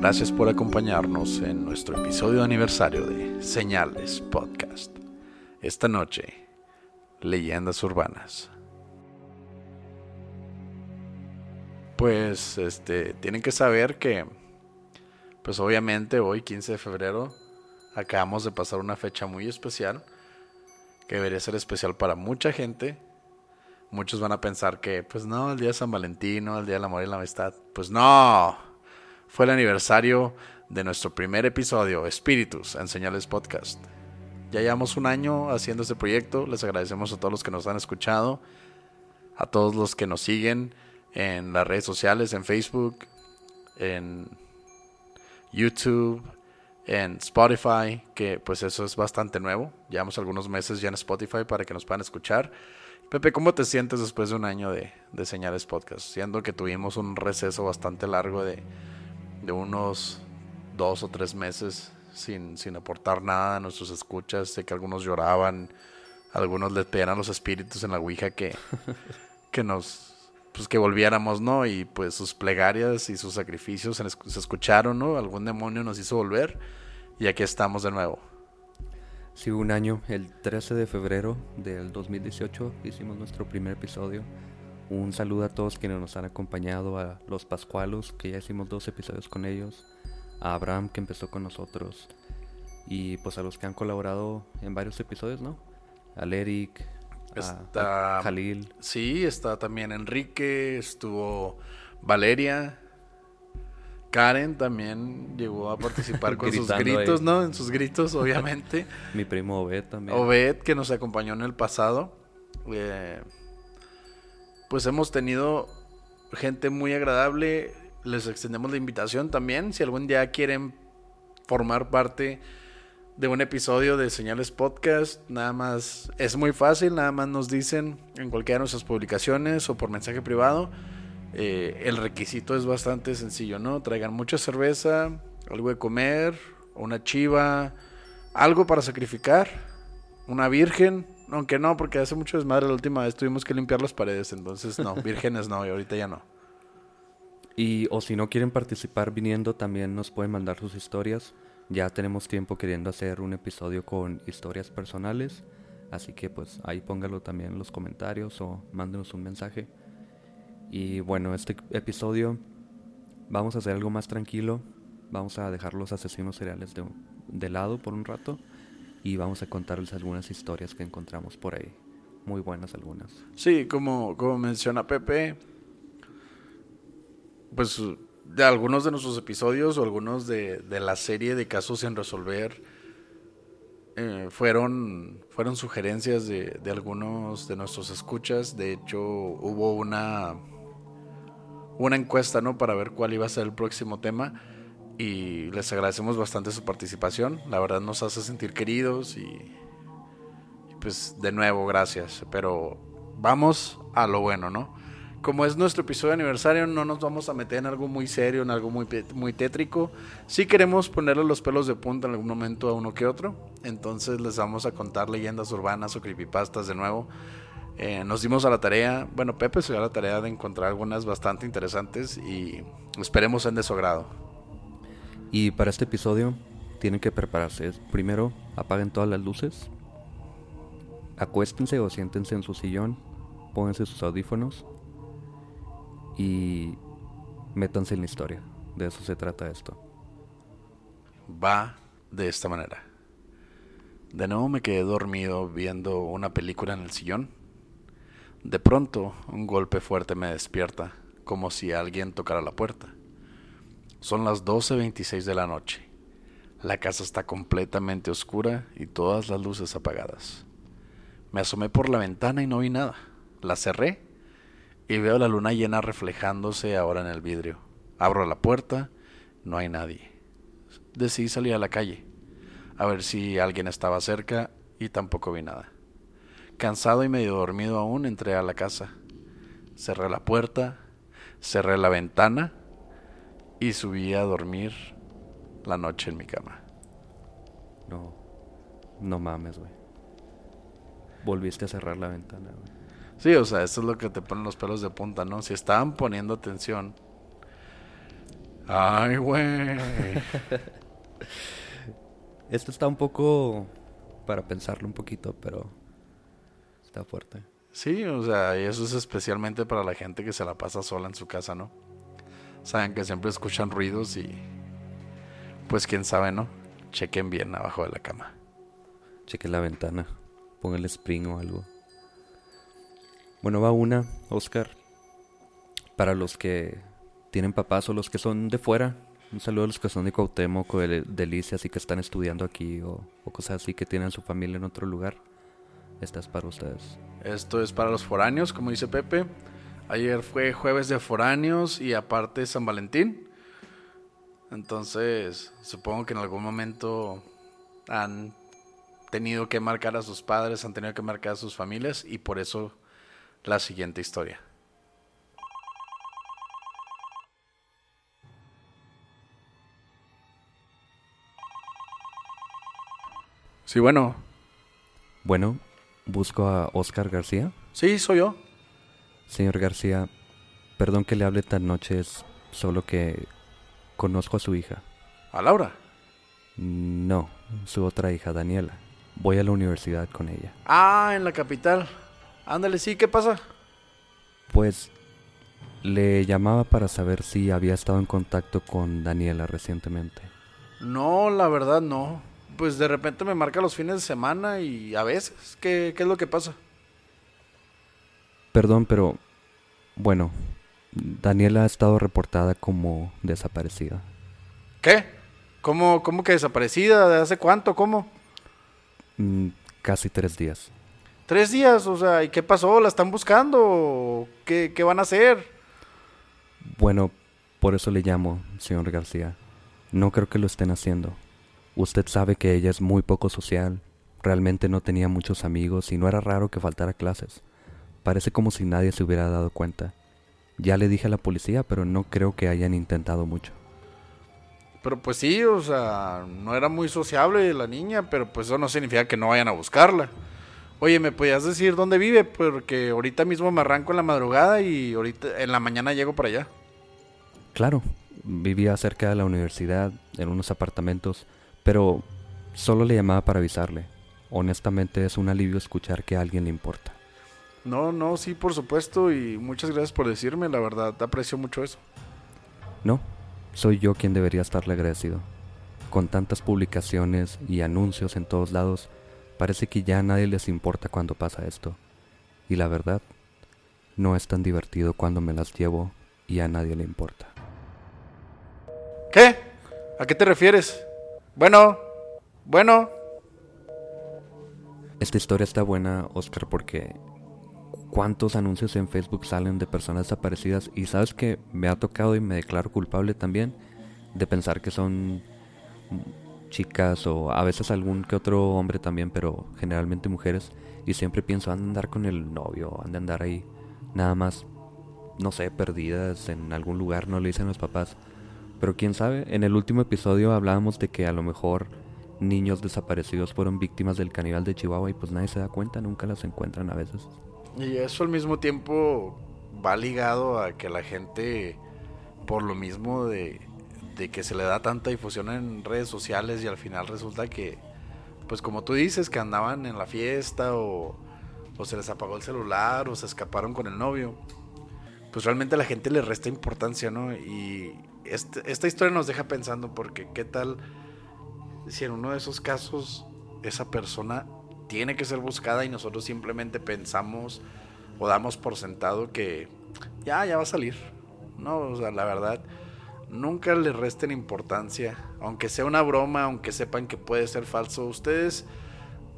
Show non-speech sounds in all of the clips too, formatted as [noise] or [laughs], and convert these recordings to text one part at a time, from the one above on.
gracias por acompañarnos en nuestro episodio de aniversario de Señales Podcast. Esta noche, leyendas urbanas. Pues, este, tienen que saber que, pues obviamente hoy, 15 de febrero, acabamos de pasar una fecha muy especial, que debería ser especial para mucha gente. Muchos van a pensar que, pues no, el día de San Valentín, no, el día del amor y la amistad. Pues no, fue el aniversario de nuestro primer episodio, Espíritus en Señales Podcast. Ya llevamos un año haciendo este proyecto, les agradecemos a todos los que nos han escuchado, a todos los que nos siguen en las redes sociales, en Facebook, en YouTube, en Spotify, que pues eso es bastante nuevo. Llevamos algunos meses ya en Spotify para que nos puedan escuchar. Pepe, ¿cómo te sientes después de un año de, Señales Podcast? Siendo que tuvimos un receso bastante largo de, de unos dos o tres meses sin, sin aportar nada a nuestros escuchas. Sé que algunos lloraban, algunos les pedían a los espíritus en la Ouija que, [laughs] que nos pues que volviéramos, ¿no? Y pues sus plegarias y sus sacrificios se, escucharon, ¿no? Algún demonio nos hizo volver y aquí estamos de nuevo. Sí, un año, el 13 de febrero del 2018 hicimos nuestro primer episodio. Un saludo a todos quienes nos han acompañado, a los Pascualos, que ya hicimos dos episodios con ellos, a Abraham, que empezó con nosotros, y pues a los que han colaborado en varios episodios, ¿no? Al Eric, Está a Jalil. Sí, está también Enrique, estuvo Valeria. Karen también llegó a participar [laughs] con sus gritos, ahí. ¿no? En sus gritos, obviamente. [laughs] Mi primo Obed también. Obed, que nos acompañó en el pasado. Eh, pues hemos tenido gente muy agradable. Les extendemos la invitación también. Si algún día quieren formar parte de un episodio de Señales Podcast, nada más es muy fácil. Nada más nos dicen en cualquiera de nuestras publicaciones o por mensaje privado. Eh, el requisito es bastante sencillo, ¿no? Traigan mucha cerveza, algo de comer, una chiva, algo para sacrificar, una virgen, aunque no, porque hace mucho desmadre la última vez tuvimos que limpiar las paredes, entonces no, [laughs] vírgenes no, y ahorita ya no. Y o si no quieren participar viniendo, también nos pueden mandar sus historias. Ya tenemos tiempo queriendo hacer un episodio con historias personales. Así que pues ahí póngalo también en los comentarios o mándenos un mensaje. Y bueno, este episodio vamos a hacer algo más tranquilo. Vamos a dejar los asesinos seriales de, de lado por un rato. Y vamos a contarles algunas historias que encontramos por ahí. Muy buenas algunas. Sí, como, como menciona Pepe, pues de algunos de nuestros episodios o algunos de, de la serie de casos sin resolver eh, fueron, fueron sugerencias de, de algunos de nuestros escuchas. De hecho, hubo una, una encuesta ¿no? para ver cuál iba a ser el próximo tema. Y les agradecemos bastante su participación. La verdad nos hace sentir queridos y, pues de nuevo, gracias. Pero vamos a lo bueno, ¿no? Como es nuestro episodio de aniversario, no nos vamos a meter en algo muy serio, en algo muy, muy tétrico. Sí queremos ponerle los pelos de punta en algún momento a uno que otro. Entonces les vamos a contar leyendas urbanas o creepypastas de nuevo. Eh, nos dimos a la tarea, bueno, Pepe se dio a la tarea de encontrar algunas bastante interesantes y esperemos en de su agrado. Y para este episodio tienen que prepararse. Primero, apaguen todas las luces. Acuéstense o siéntense en su sillón. Pónganse sus audífonos. Y métanse en la historia. De eso se trata esto. Va de esta manera. De nuevo me quedé dormido viendo una película en el sillón. De pronto, un golpe fuerte me despierta, como si alguien tocara la puerta. Son las 12.26 de la noche. La casa está completamente oscura y todas las luces apagadas. Me asomé por la ventana y no vi nada. La cerré y veo la luna llena reflejándose ahora en el vidrio. Abro la puerta, no hay nadie. Decidí salir a la calle, a ver si alguien estaba cerca y tampoco vi nada. Cansado y medio dormido aún, entré a la casa. Cerré la puerta, cerré la ventana y subí a dormir la noche en mi cama. No, no mames, güey. Volviste a cerrar la ventana, güey. Sí, o sea, eso es lo que te ponen los pelos de punta, ¿no? Si estaban poniendo atención. Ay, güey. [laughs] Esto está un poco para pensarlo un poquito, pero está fuerte. Sí, o sea, y eso es especialmente para la gente que se la pasa sola en su casa, ¿no? Saben que siempre escuchan ruidos y pues quién sabe, ¿no? Chequen bien abajo de la cama. Chequen la ventana, pongan el spring o algo. Bueno, va una, Oscar. Para los que tienen papás o los que son de fuera. Un saludo a los que son de Cuauhtémoc o de Delicias y que están estudiando aquí o, o cosas así que tienen su familia en otro lugar. Esta es para ustedes. Esto es para los foráneos, como dice Pepe. Ayer fue jueves de foráneos y aparte San Valentín. Entonces, supongo que en algún momento han tenido que marcar a sus padres, han tenido que marcar a sus familias y por eso la siguiente historia. Sí, bueno. Bueno, busco a Oscar García. Sí, soy yo. Señor García, perdón que le hable tan noche, es solo que conozco a su hija. ¿A Laura? No, su otra hija, Daniela. Voy a la universidad con ella. Ah, en la capital. Ándale, sí, ¿qué pasa? Pues le llamaba para saber si había estado en contacto con Daniela recientemente. No, la verdad no. Pues de repente me marca los fines de semana y a veces. ¿Qué, qué es lo que pasa? Perdón, pero bueno, Daniela ha estado reportada como desaparecida. ¿Qué? ¿Cómo, cómo que desaparecida? ¿De hace cuánto? ¿Cómo? Mm, casi tres días. Tres días, o sea, ¿y qué pasó? ¿La están buscando? ¿Qué, qué van a hacer? Bueno, por eso le llamo, señor García. No creo que lo estén haciendo. Usted sabe que ella es muy poco social, realmente no tenía muchos amigos y no era raro que faltara clases. Parece como si nadie se hubiera dado cuenta. Ya le dije a la policía, pero no creo que hayan intentado mucho. Pero pues sí, o sea, no era muy sociable la niña, pero pues eso no significa que no vayan a buscarla. Oye, ¿me podías decir dónde vive? Porque ahorita mismo me arranco en la madrugada y ahorita en la mañana llego para allá. Claro, vivía cerca de la universidad, en unos apartamentos, pero solo le llamaba para avisarle. Honestamente es un alivio escuchar que a alguien le importa. No, no, sí, por supuesto, y muchas gracias por decirme, la verdad, aprecio mucho eso. No, soy yo quien debería estarle agradecido. Con tantas publicaciones y anuncios en todos lados, parece que ya a nadie les importa cuando pasa esto. Y la verdad, no es tan divertido cuando me las llevo y a nadie le importa. ¿Qué? ¿A qué te refieres? Bueno, bueno. Esta historia está buena, Oscar, porque cuántos anuncios en Facebook salen de personas desaparecidas y sabes que me ha tocado y me declaro culpable también de pensar que son chicas o a veces algún que otro hombre también, pero generalmente mujeres y siempre pienso han de andar con el novio, han de andar ahí nada más no sé, perdidas en algún lugar, no le dicen los papás. Pero quién sabe, en el último episodio hablábamos de que a lo mejor niños desaparecidos fueron víctimas del caníbal de Chihuahua y pues nadie se da cuenta, nunca las encuentran a veces. Y eso al mismo tiempo va ligado a que la gente, por lo mismo de, que se le da tanta difusión en redes sociales y al final resulta que, pues como tú dices, que andaban en la fiesta o, se les apagó el celular o se escaparon con el novio. pues realmente la gente le resta importancia, ¿no? Y esta historia nos deja pensando porque qué tal si en uno de esos casos esa persona tiene que ser buscada y nosotros simplemente pensamos o damos por sentado que ya, ya va a salir. No, o sea, la verdad, nunca le resten importancia, aunque sea una broma, aunque sepan que puede ser falso, ustedes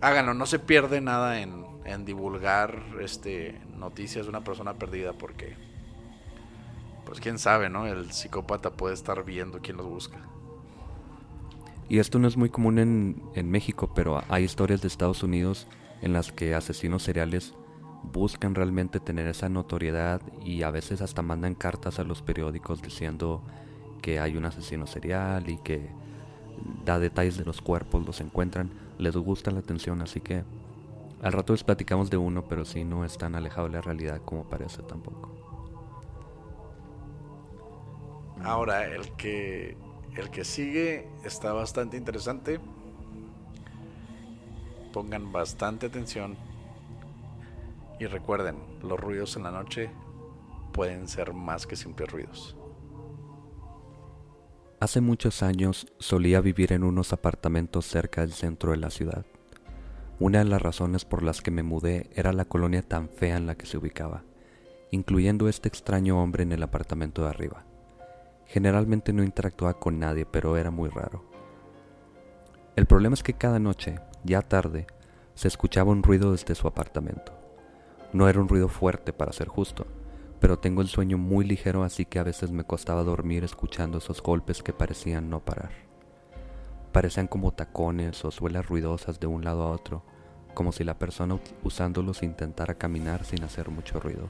háganlo, no se pierde nada en, en divulgar este noticias de una persona perdida porque pues quién sabe, ¿no? El psicópata puede estar viendo quién los busca. Y esto no es muy común en, en México, pero hay historias de Estados Unidos en las que asesinos seriales buscan realmente tener esa notoriedad y a veces hasta mandan cartas a los periódicos diciendo que hay un asesino serial y que da detalles de los cuerpos, los encuentran, les gusta la atención, así que al rato les platicamos de uno, pero sí no es tan alejado de la realidad como parece tampoco. Ahora, el que el que sigue está bastante interesante. Pongan bastante atención. Y recuerden, los ruidos en la noche pueden ser más que simples ruidos. Hace muchos años solía vivir en unos apartamentos cerca del centro de la ciudad. Una de las razones por las que me mudé era la colonia tan fea en la que se ubicaba, incluyendo este extraño hombre en el apartamento de arriba. Generalmente no interactuaba con nadie, pero era muy raro. El problema es que cada noche, ya tarde, se escuchaba un ruido desde su apartamento. No era un ruido fuerte, para ser justo, pero tengo el sueño muy ligero así que a veces me costaba dormir escuchando esos golpes que parecían no parar. Parecían como tacones o suelas ruidosas de un lado a otro, como si la persona usándolos intentara caminar sin hacer mucho ruido.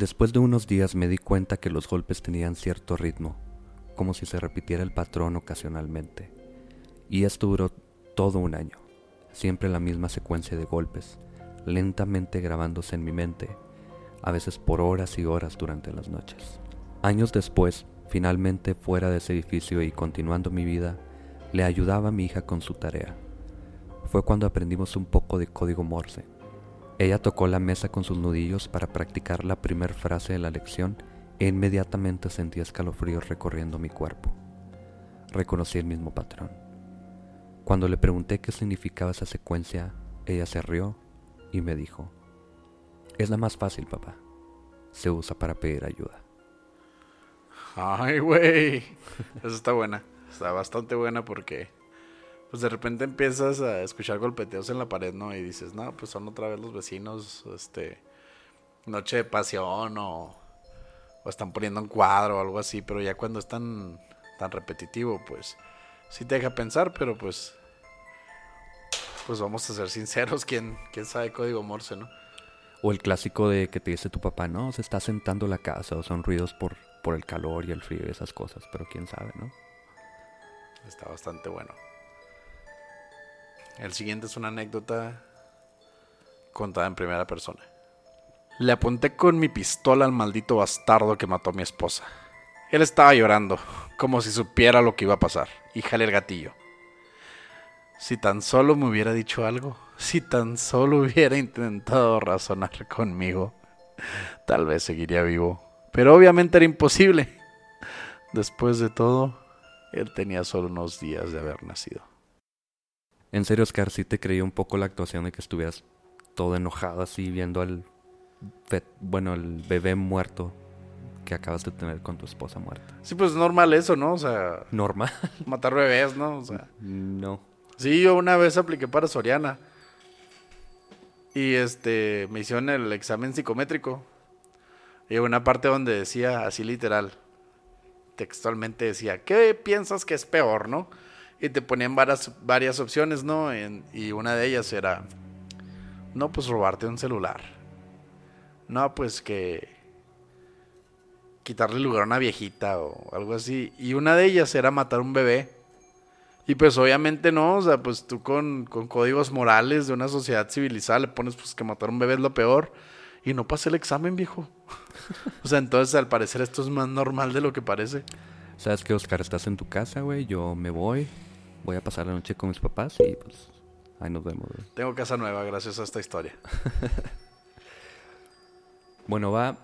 Después de unos días me di cuenta que los golpes tenían cierto ritmo, como si se repitiera el patrón ocasionalmente. Y esto duró todo un año, siempre la misma secuencia de golpes, lentamente grabándose en mi mente, a veces por horas y horas durante las noches. Años después, finalmente fuera de ese edificio y continuando mi vida, le ayudaba a mi hija con su tarea. Fue cuando aprendimos un poco de código Morse ella tocó la mesa con sus nudillos para practicar la primera frase de la lección e inmediatamente sentí escalofríos recorriendo mi cuerpo. Reconocí el mismo patrón. Cuando le pregunté qué significaba esa secuencia, ella se rió y me dijo, es la más fácil, papá. Se usa para pedir ayuda. Ay, güey. Esa está buena. Está bastante buena porque pues de repente empiezas a escuchar golpeteos en la pared, ¿no? Y dices, no, pues son otra vez los vecinos, este, noche de pasión o, o están poniendo un cuadro o algo así, pero ya cuando es tan, tan repetitivo, pues sí te deja pensar, pero pues, pues vamos a ser sinceros, ¿quién, quién sabe código Morse, no? O el clásico de que te dice tu papá, no, se está sentando la casa, o son ruidos por, por el calor y el frío y esas cosas, pero quién sabe, ¿no? Está bastante bueno. El siguiente es una anécdota contada en primera persona. Le apunté con mi pistola al maldito bastardo que mató a mi esposa. Él estaba llorando, como si supiera lo que iba a pasar, y jalé el gatillo. Si tan solo me hubiera dicho algo, si tan solo hubiera intentado razonar conmigo, tal vez seguiría vivo. Pero obviamente era imposible. Después de todo, él tenía solo unos días de haber nacido. En serio, Oscar, sí te creí un poco la actuación de que estuvieras todo enojado así viendo al, bueno, el bebé muerto que acabas de tener con tu esposa muerta. Sí, pues normal eso, ¿no? O sea... Normal. [laughs] Matar bebés, ¿no? O sea... No. Sí, yo una vez apliqué para Soriana. Y este, me hicieron el examen psicométrico. Y una parte donde decía, así literal, textualmente decía, ¿qué piensas que es peor, no? Y te ponían varias, varias opciones, ¿no? y una de ellas era, no, pues robarte un celular. No, pues que quitarle lugar a una viejita o algo así. Y una de ellas era matar un bebé. Y pues obviamente no, o sea, pues tú con, con códigos morales de una sociedad civilizada le pones pues que matar un bebé es lo peor. Y no pasé el examen, viejo. o sea, entonces al parecer esto es más normal de lo que parece. ¿Sabes qué, Oscar? Estás en tu casa, güey. Yo me voy voy a pasar la noche con mis papás y pues ahí nos vemos. Tengo casa nueva gracias a esta historia. [laughs] Bueno, va,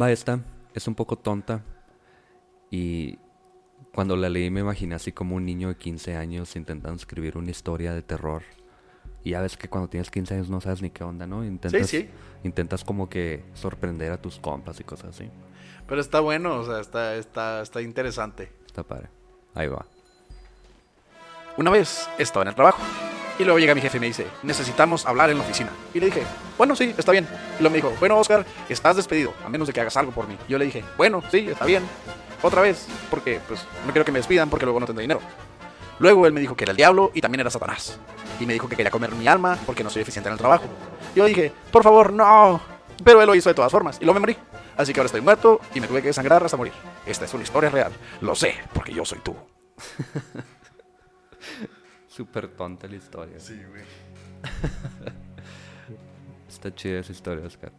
va esta. Es un poco tonta. Y cuando la leí me imaginé así como un niño de 15 años intentando escribir una historia de terror. Y ya ves que cuando tienes 15 años no sabes ni qué onda, ¿no? Intentas, sí. Intentas como que sorprender a tus compas y cosas así. Pero está bueno, o sea, está, está, está interesante. Está padre. Ahí va. Una vez estaba en el trabajo y luego llega mi jefe y me dice, necesitamos hablar en la oficina. Y le dije, bueno, sí, está bien. Y luego me dijo, bueno, Oscar, estás despedido, a menos de que hagas algo por mí. Y yo le dije, bueno, sí, está bien. Otra vez, porque pues no quiero que me despidan porque luego no tendré dinero. Luego él me dijo que era el diablo y también era Satanás. Y me dijo que quería comer mi alma porque no soy eficiente en el trabajo. Y yo dije, por favor, no. Pero él lo hizo de todas formas y luego me morí. Así que ahora estoy muerto y me tuve que desangrar hasta morir. Esta es una historia real. Lo sé, porque yo soy tú. [laughs] [laughs] Súper tonta la historia. Sí, güey. [laughs] Está chida esa historia, Oscar.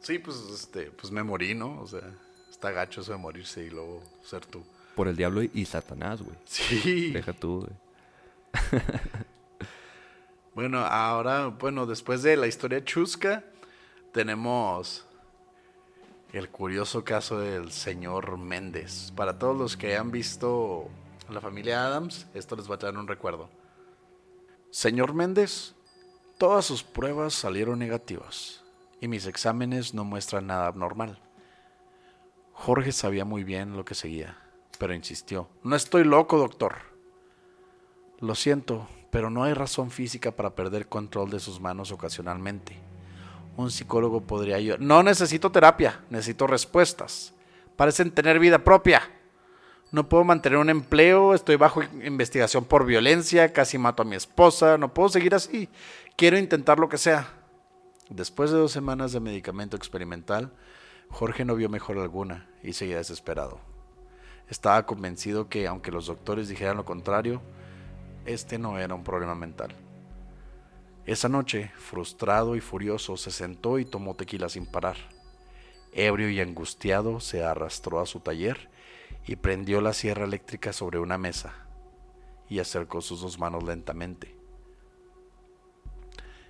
Sí, pues, este, pues me morí, ¿no? O sea, está gacho eso de morirse y luego ser tú. Por el diablo y Satanás, güey. Sí. Deja tú, güey. [laughs] Bueno, ahora, bueno, después de la historia chusca, tenemos el curioso caso del señor Méndez. Para todos los que han visto la familia Adams, esto les va a traer un recuerdo. Señor Méndez, todas sus pruebas salieron negativas y mis exámenes no muestran nada abnormal. Jorge sabía muy bien lo que seguía, pero insistió. No estoy loco, doctor. Lo siento, pero no hay razón física para perder control de sus manos ocasionalmente. Un psicólogo podría ayudar. No necesito terapia, necesito respuestas. Parecen tener vida propia. No puedo mantener un empleo, estoy bajo investigación por violencia, casi mato a mi esposa, no puedo seguir así. Quiero intentar lo que sea. Después de dos semanas de medicamento experimental, Jorge no vio mejor alguna y seguía desesperado. Estaba convencido que, aunque los doctores dijeran lo contrario, este no era un problema mental. Esa noche, frustrado y furioso, se sentó y tomó tequila sin parar. Ebrio y angustiado, se arrastró a su taller y prendió la sierra eléctrica sobre una mesa y acercó sus dos manos lentamente.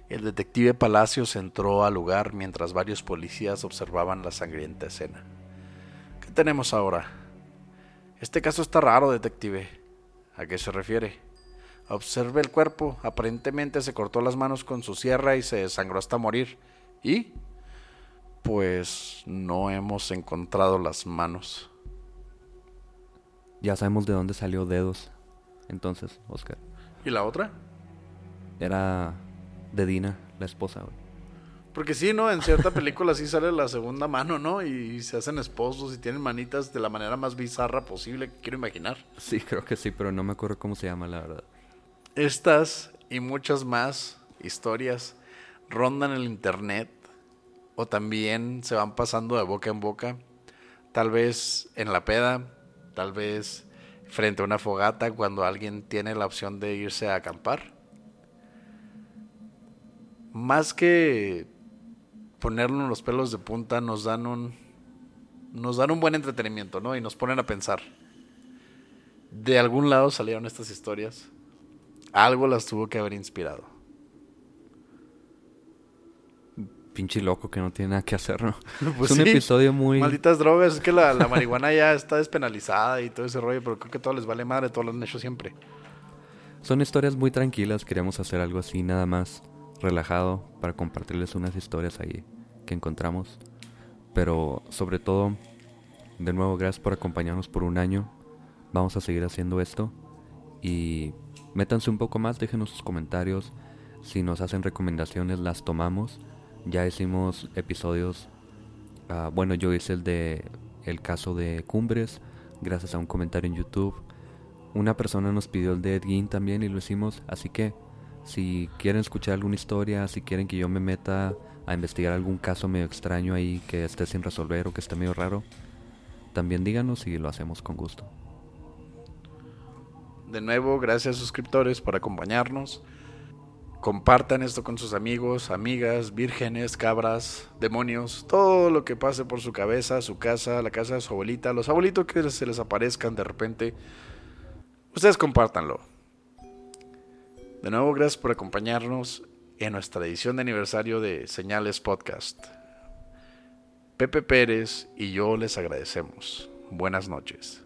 El detective Palacios entró al lugar mientras varios policías observaban la sangrienta escena. ¿Qué tenemos ahora? Este caso está raro, detective. ¿A qué se refiere? Observe el cuerpo. Aparentemente se cortó las manos con su sierra y se desangró hasta morir. ¿Y? Pues no hemos encontrado las manos. Ya sabemos de dónde salió Dedos. Entonces, Oscar. ¿Y la otra? Era de Dina, la esposa, güey. Porque sí, ¿no? En cierta película sí sale la segunda mano, ¿no? Y se hacen esposos y tienen manitas de la manera más bizarra posible que quiero imaginar. Sí, creo que sí, pero no me acuerdo cómo se llama, la verdad. Estas y muchas más historias rondan el internet o también se van pasando de boca en boca. Tal vez en la peda, tal vez frente a una fogata cuando alguien tiene la opción de irse a acampar. Más que ponernos los pelos de punta, nos dan un nos dan un buen entretenimiento, ¿no? Y nos ponen a pensar. De algún lado salieron estas historias. Algo las tuvo que haber inspirado. Pinche loco que no tiene nada que hacer, [laughs] ¿no? Pues es un sí, episodio muy... Malditas drogas, es que la, la marihuana ya está despenalizada y todo ese rollo, pero creo que todo les vale madre, todo lo han hecho siempre. Son historias muy tranquilas, queríamos hacer algo así nada más relajado para compartirles unas historias ahí que encontramos. Pero sobre todo, de nuevo, gracias por acompañarnos por un año. Vamos a seguir haciendo esto. Y métanse un poco más, déjenos sus comentarios. Si nos hacen recomendaciones, las tomamos. Ya hicimos episodios. ah, bueno, yo hice el de el caso de Cumbres, gracias a un comentario en YouTube. Una persona nos pidió el de Ed también y lo hicimos. Así que si quieren escuchar alguna historia, si quieren que yo me meta a investigar algún caso medio extraño ahí que esté sin resolver o que esté medio raro, también díganos y lo hacemos con gusto. De nuevo, gracias suscriptores por acompañarnos. Compartan esto con sus amigos, amigas, vírgenes, cabras, demonios, todo lo que pase por su cabeza, su casa, la casa de su abuelita, los abuelitos que se les aparezcan de repente. Ustedes compártanlo. De nuevo, gracias por acompañarnos en nuestra edición de aniversario de Señales Podcast. Pepe Pérez y yo les agradecemos. Buenas noches.